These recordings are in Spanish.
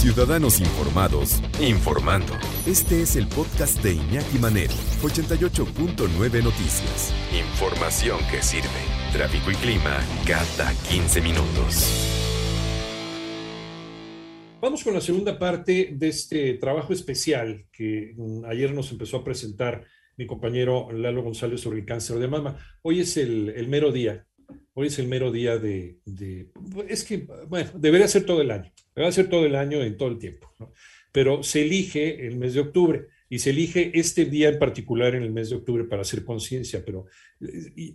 Ciudadanos Informados, informando. Este es el podcast de Iñaki Manero, 88.9 Noticias. Información que sirve. Tráfico y clima cada 15 minutos. Vamos con la segunda parte de este trabajo especial que mm, ayer nos empezó a presentar mi compañero Lalo González sobre el cáncer de mama. Hoy es el, mero día, hoy es el mero día de, es que, bueno, debería ser todo el año, debería ser todo el año en todo el tiempo, pero se elige el mes de octubre y se elige este día en particular en el mes de octubre para hacer conciencia, pero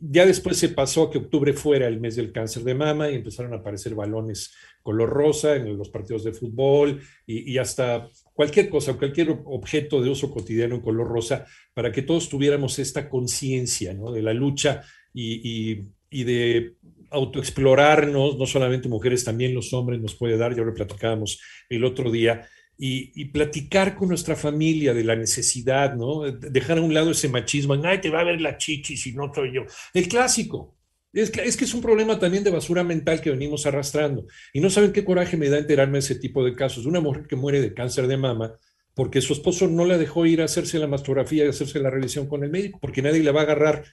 ya después se pasó a que octubre fuera el mes del cáncer de mama y empezaron a aparecer balones color rosa en los partidos de fútbol y, hasta cualquier cosa, cualquier objeto de uso cotidiano en color rosa, para que todos tuviéramos esta conciencia de la lucha y de autoexplorarnos, no solamente mujeres, también los hombres nos puede dar, ya lo platicábamos el otro día, y, platicar con nuestra familia de la necesidad, ¿no? Dejar a un lado ese machismo, ay, te va a ver la chichi si no soy yo. El clásico. Es, es, que es un problema también de basura mental que venimos arrastrando. Y no saben qué coraje me da enterarme de ese tipo de casos. Una mujer que muere de cáncer de mama porque su esposo no la dejó ir a hacerse la mastografía y hacerse la revisión con el médico, porque nadie le va a agarrar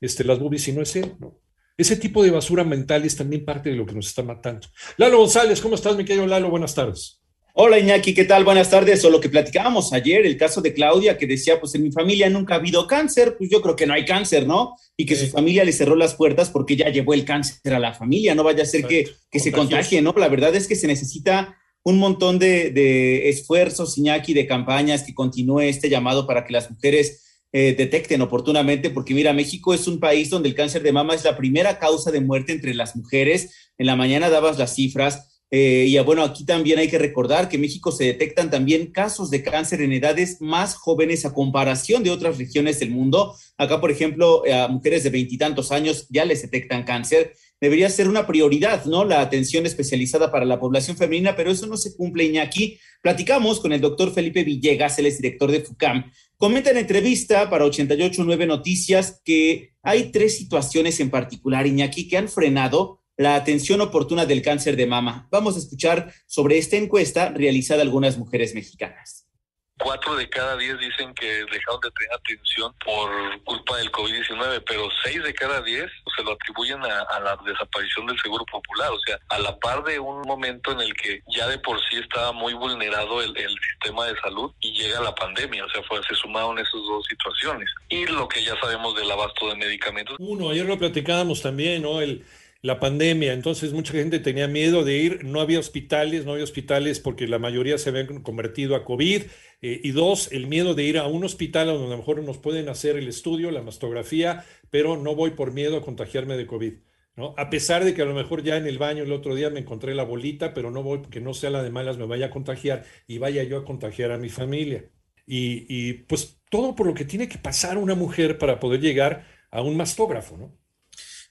este, las boobies si no es él, ¿no? Ese tipo de basura mental es también parte de lo que nos está matando. Lalo González, ¿cómo estás, mi querido Lalo? Buenas tardes. Hola Iñaki, ¿qué tal? Buenas tardes. O lo que platicábamos ayer, el caso de Claudia, que decía, pues en mi familia nunca ha habido cáncer, pues yo creo que no hay cáncer, ¿no? Y que su familia le cerró las puertas porque ya llevó el cáncer a la familia, no vaya a ser que, que se contagie, ¿no? La verdad es que se necesita un montón de, de esfuerzos, Iñaki, de campañas que continúe este llamado para que las mujeres eh, detecten oportunamente, porque mira, México es un país donde el cáncer de mama es la primera causa de muerte entre las mujeres. En la mañana dabas las cifras eh, y bueno, aquí también hay que recordar que en México se detectan también casos de cáncer en edades más jóvenes a comparación de otras regiones del mundo. Acá, por ejemplo, a mujeres de veintitantos años ya les detectan cáncer. Debería ser una prioridad, ¿no? La atención especializada para la población femenina, pero eso no se cumple, Iñaki. Platicamos con el doctor Felipe Villegas, él es director de FUCAM. Comenta en entrevista para 889 Noticias que hay tres situaciones en particular, Iñaki, que han frenado la atención oportuna del cáncer de mama. Vamos a escuchar sobre esta encuesta realizada a algunas mujeres mexicanas. Cuatro de cada diez dicen que dejaron de tener atención por culpa del COVID-19, pero seis de cada diez se lo atribuyen a, la desaparición del seguro popular, o sea, a la par de un momento en el que ya de por sí estaba muy vulnerado el, sistema de salud y llega la pandemia, o sea, fue, se sumaron esas dos situaciones. Y lo que ya sabemos del abasto de medicamentos. Uno, ayer lo platicábamos también, ¿no? El la pandemia, entonces mucha gente tenía miedo de ir, no había hospitales, no había hospitales porque la mayoría se habían convertido a COVID, eh, y dos, el miedo de ir a un hospital donde a lo mejor nos pueden hacer el estudio, la mastografía, pero no voy por miedo a contagiarme de COVID. ¿no? A pesar de que a lo mejor ya en el baño el otro día me encontré la bolita, pero no voy porque no sea la de malas, me vaya a contagiar y vaya yo a contagiar a mi familia. Y, y pues todo por lo que tiene que pasar una mujer para poder llegar a un mastógrafo, ¿no?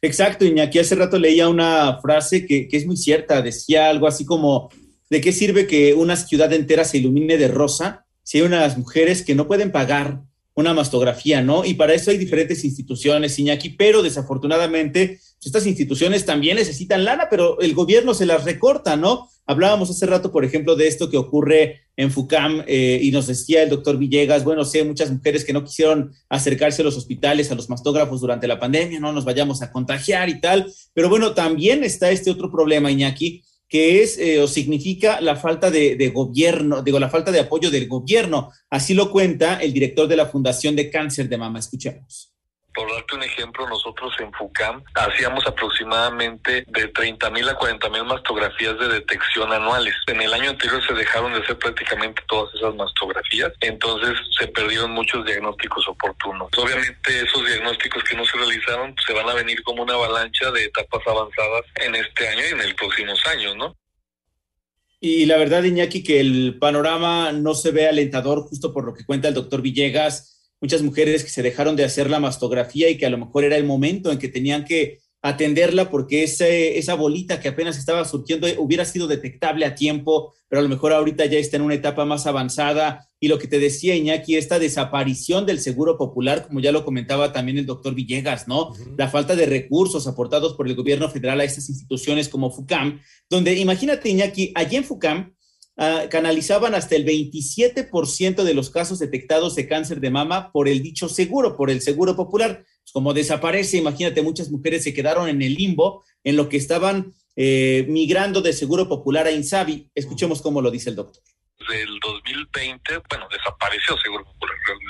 Exacto, Iñaki, hace rato leía una frase que, es muy cierta, decía algo así como, ¿de qué sirve que una ciudad entera se ilumine de rosa si hay unas mujeres que no pueden pagar una mastografía, ¿no? Y para eso hay diferentes instituciones, Iñaki, pero desafortunadamente estas instituciones también necesitan lana, pero el gobierno se las recorta, ¿no? Hablábamos hace rato, por ejemplo, de esto que ocurre en FUCAM eh, y nos decía el doctor Villegas, bueno, sé, muchas mujeres que no quisieron acercarse a los hospitales, a los mastógrafos durante la pandemia, no nos vayamos a contagiar y tal, pero bueno, también está este otro problema, Iñaki, que es eh, o significa la falta de, de, gobierno, digo, la falta de apoyo del gobierno. Así lo cuenta el director de la Fundación de Cáncer de Mama. Escuchemos. Por darte un ejemplo, nosotros en FUCAM hacíamos aproximadamente de 30 mil a 40 mil mastografías de detección anuales. En el año anterior se dejaron de hacer prácticamente todas esas mastografías, entonces se perdieron muchos diagnósticos oportunos. Obviamente esos diagnósticos que no se realizaron pues, se van a venir como una avalancha de etapas avanzadas en este año y en el próximos años, ¿no? Y la verdad, Iñaki, que el panorama no se ve alentador justo por lo que cuenta el doctor Villegas muchas mujeres que se dejaron de hacer la mastografía y que a lo mejor era el momento en que tenían que atenderla porque ese, esa bolita que apenas estaba surgiendo hubiera sido detectable a tiempo, pero a lo mejor ahorita ya está en una etapa más avanzada. Y lo que te decía Iñaki, esta desaparición del seguro popular, como ya lo comentaba también el doctor Villegas, ¿no? La falta de recursos aportados por el gobierno federal a estas instituciones como FUCAM, donde imagínate Iñaki, allí en FUCAM ah, canalizaban hasta el 27% de los casos detectados de cáncer de mama por el dicho seguro, por el seguro popular. Pues, como desaparece, imagínate, muchas mujeres se quedaron en el limbo en lo que estaban eh, migrando de seguro popular a Insabi. Escuchemos cómo lo dice el doctor del 2020, bueno, desapareció Seguro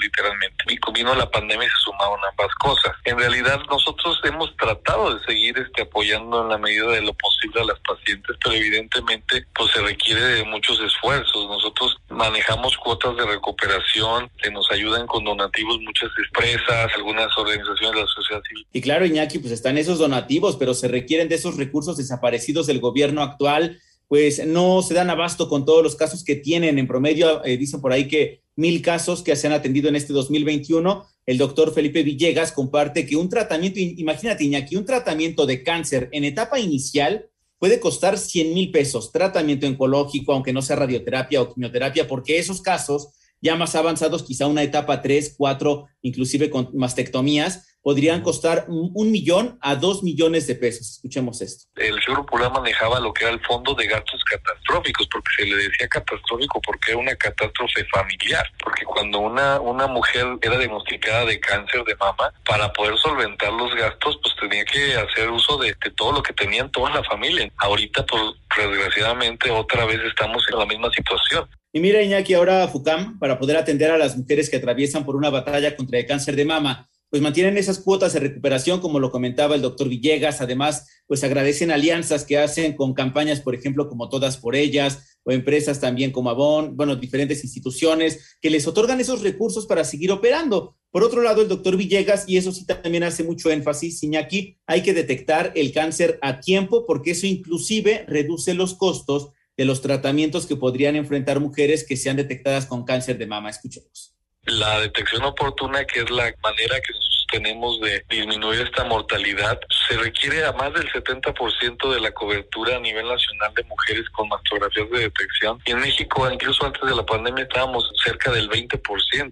literalmente. Y vino la pandemia y se sumaron ambas cosas. En realidad, nosotros hemos tratado de seguir este, apoyando en la medida de lo posible a las pacientes, pero evidentemente, pues se requiere de muchos esfuerzos. Nosotros manejamos cuotas de recuperación, que nos ayudan con donativos muchas empresas, algunas organizaciones de la sociedad civil. Y claro, Iñaki, pues están esos donativos, pero se requieren de esos recursos desaparecidos del gobierno actual pues no se dan abasto con todos los casos que tienen. En promedio, eh, dicen por ahí que mil casos que se han atendido en este 2021. El doctor Felipe Villegas comparte que un tratamiento, imagínate, Iñaki, un tratamiento de cáncer en etapa inicial puede costar 100 mil pesos. Tratamiento oncológico, aunque no sea radioterapia o quimioterapia, porque esos casos ya más avanzados, quizá una etapa 3, 4, inclusive con mastectomías, podrían costar un millón a dos millones de pesos. Escuchemos esto. El Seguro Popular manejaba lo que era el fondo de gastos catastróficos, porque se le decía catastrófico porque era una catástrofe familiar, porque cuando una, una mujer era diagnosticada de cáncer de mama, para poder solventar los gastos, pues tenía que hacer uso de, de todo lo que tenían toda la familia. Ahorita, pues desgraciadamente, otra vez estamos en la misma situación. Y mira, Iñaki, ahora FUCAM, para poder atender a las mujeres que atraviesan por una batalla contra el cáncer de mama, pues mantienen esas cuotas de recuperación, como lo comentaba el doctor Villegas. Además, pues agradecen alianzas que hacen con campañas, por ejemplo, como Todas por Ellas, o empresas también como Avon, bueno, diferentes instituciones que les otorgan esos recursos para seguir operando. Por otro lado, el doctor Villegas, y eso sí también hace mucho énfasis, Iñaki, hay que detectar el cáncer a tiempo porque eso inclusive reduce los costos de los tratamientos que podrían enfrentar mujeres que sean detectadas con cáncer de mama. Escuchemos la detección oportuna, que es la manera que nosotros tenemos de disminuir esta mortalidad, se requiere a más del 70% de la cobertura a nivel nacional de mujeres con mastografías de detección. Y en México, incluso antes de la pandemia, estábamos cerca del 20%,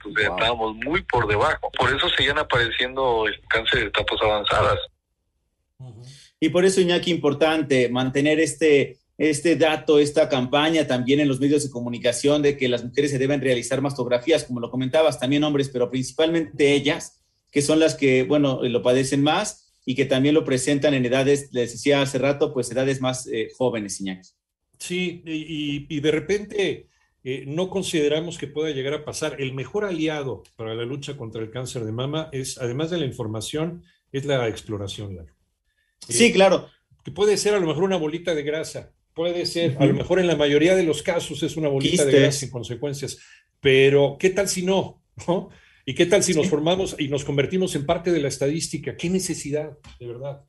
o sea, estábamos muy por debajo. Por eso seguían apareciendo cáncer de etapas avanzadas. Y por eso, Iñaki, importante mantener este este dato, esta campaña también en los medios de comunicación de que las mujeres se deben realizar mastografías, como lo comentabas, también hombres, pero principalmente ellas, que son las que, bueno, lo padecen más y que también lo presentan en edades, les decía hace rato, pues edades más eh, jóvenes, Iñaki. Sí, y, de repente eh, no consideramos que pueda llegar a pasar. El mejor aliado para la lucha contra el cáncer de mama es, además de la información, es la exploración. sí, eh, claro. Que puede ser a lo mejor una bolita de grasa, Puede ser, a lo mejor en la mayoría de los casos es una bolita de gas sin consecuencias, pero ¿qué tal si no? ¿Y qué tal si nos formamos y nos convertimos en parte de la estadística? ¿Qué necesidad, de verdad?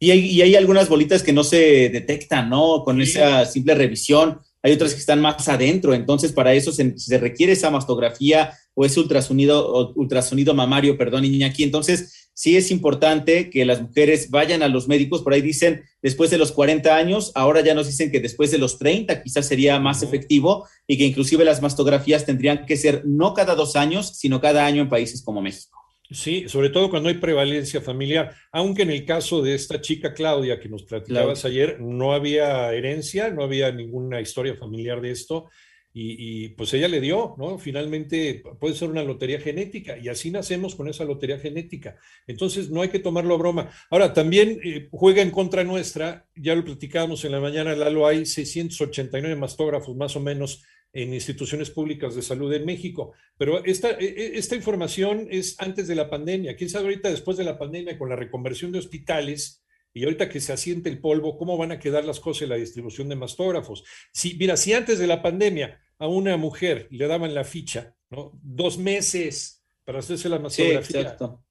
Y hay, hay algunas bolitas que no se detectan, ¿no? Con esa simple revisión. Hay otras que están más adentro, entonces para eso se, se requiere esa mastografía o ese ultrasonido, ultrasonido mamario, perdón, Iñaki. Entonces, sí es importante que las mujeres vayan a los médicos, por ahí dicen después de los 40 años, ahora ya nos dicen que después de los 30 quizás sería más efectivo y que inclusive las mastografías tendrían que ser no cada dos años, sino cada año en países como México. Sí, sobre todo cuando hay prevalencia familiar, aunque en el caso de esta chica Claudia que nos platicabas ayer, no había herencia, no había ninguna historia familiar de esto, y, pues ella le dio, ¿no? Finalmente puede ser una lotería genética y así nacemos con esa lotería genética. Entonces no hay que tomarlo a broma. Ahora, también eh, juega en contra nuestra, ya lo platicábamos en la mañana, Lalo, hay 689 mastógrafos más o menos en instituciones públicas de salud en México, pero esta, e, e, esta información es antes de la pandemia. ¿Quién sabe ahorita después de la pandemia con la reconversión de hospitales? Y ahorita que se asiente el polvo, ¿cómo van a quedar las cosas en la distribución de mastógrafos? Si, mira, si antes de la pandemia a una mujer le daban la ficha, ¿no? Dos meses para hacerse la mastografía. Sí, exacto.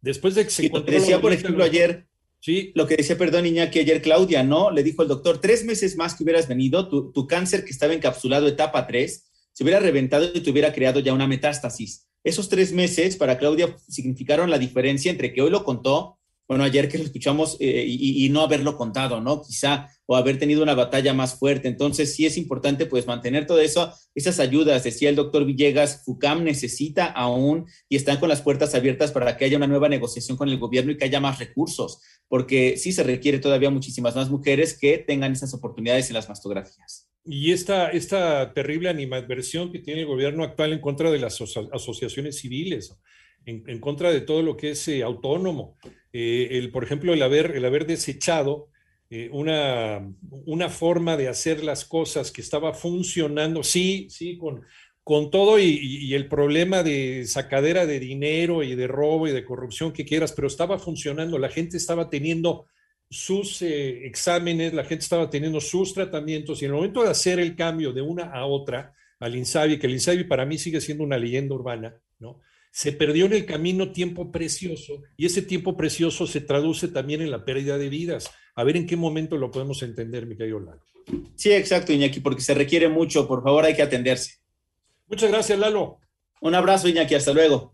Después de que se y lo que decía, por ejemplo, ayer, sí. lo que decía, perdón, niña, que ayer Claudia, ¿no? Le dijo el doctor, tres meses más que hubieras venido, tu, tu cáncer que estaba encapsulado etapa 3, se hubiera reventado y te hubiera creado ya una metástasis. Esos tres meses para Claudia significaron la diferencia entre que hoy lo contó bueno, ayer que lo escuchamos eh, y, no haberlo contado, ¿no? Quizá, o haber tenido una batalla más fuerte. Entonces, sí es importante, pues, mantener todo eso, esas ayudas. Decía el doctor Villegas, FUCAM necesita aún y están con las puertas abiertas para que haya una nueva negociación con el gobierno y que haya más recursos, porque sí se requiere todavía muchísimas más mujeres que tengan esas oportunidades en las mastografías. y esta, esta terrible animadversión que tiene el gobierno actual en contra de las asociaciones civiles, en, contra de todo lo que es eh, autónomo. Eh, el, por ejemplo, el haber, el haber desechado eh, una, una forma de hacer las cosas que estaba funcionando, sí, sí, con, con todo y, el problema de sacadera de dinero y de robo y de corrupción que quieras, pero estaba funcionando, la gente estaba teniendo sus exámenes, la gente estaba teniendo sus tratamientos y en el momento de hacer el cambio de una a otra al INSABI, que el INSABI para mí sigue siendo una leyenda urbana, ¿no? Se perdió en el camino tiempo precioso y ese tiempo precioso se traduce también en la pérdida de vidas. A ver en qué momento lo podemos entender, mi querido Lalo. Sí, exacto, Iñaki, porque se requiere mucho. Por favor, hay que atenderse. Muchas gracias, Lalo. Un abrazo, Iñaki. Hasta luego.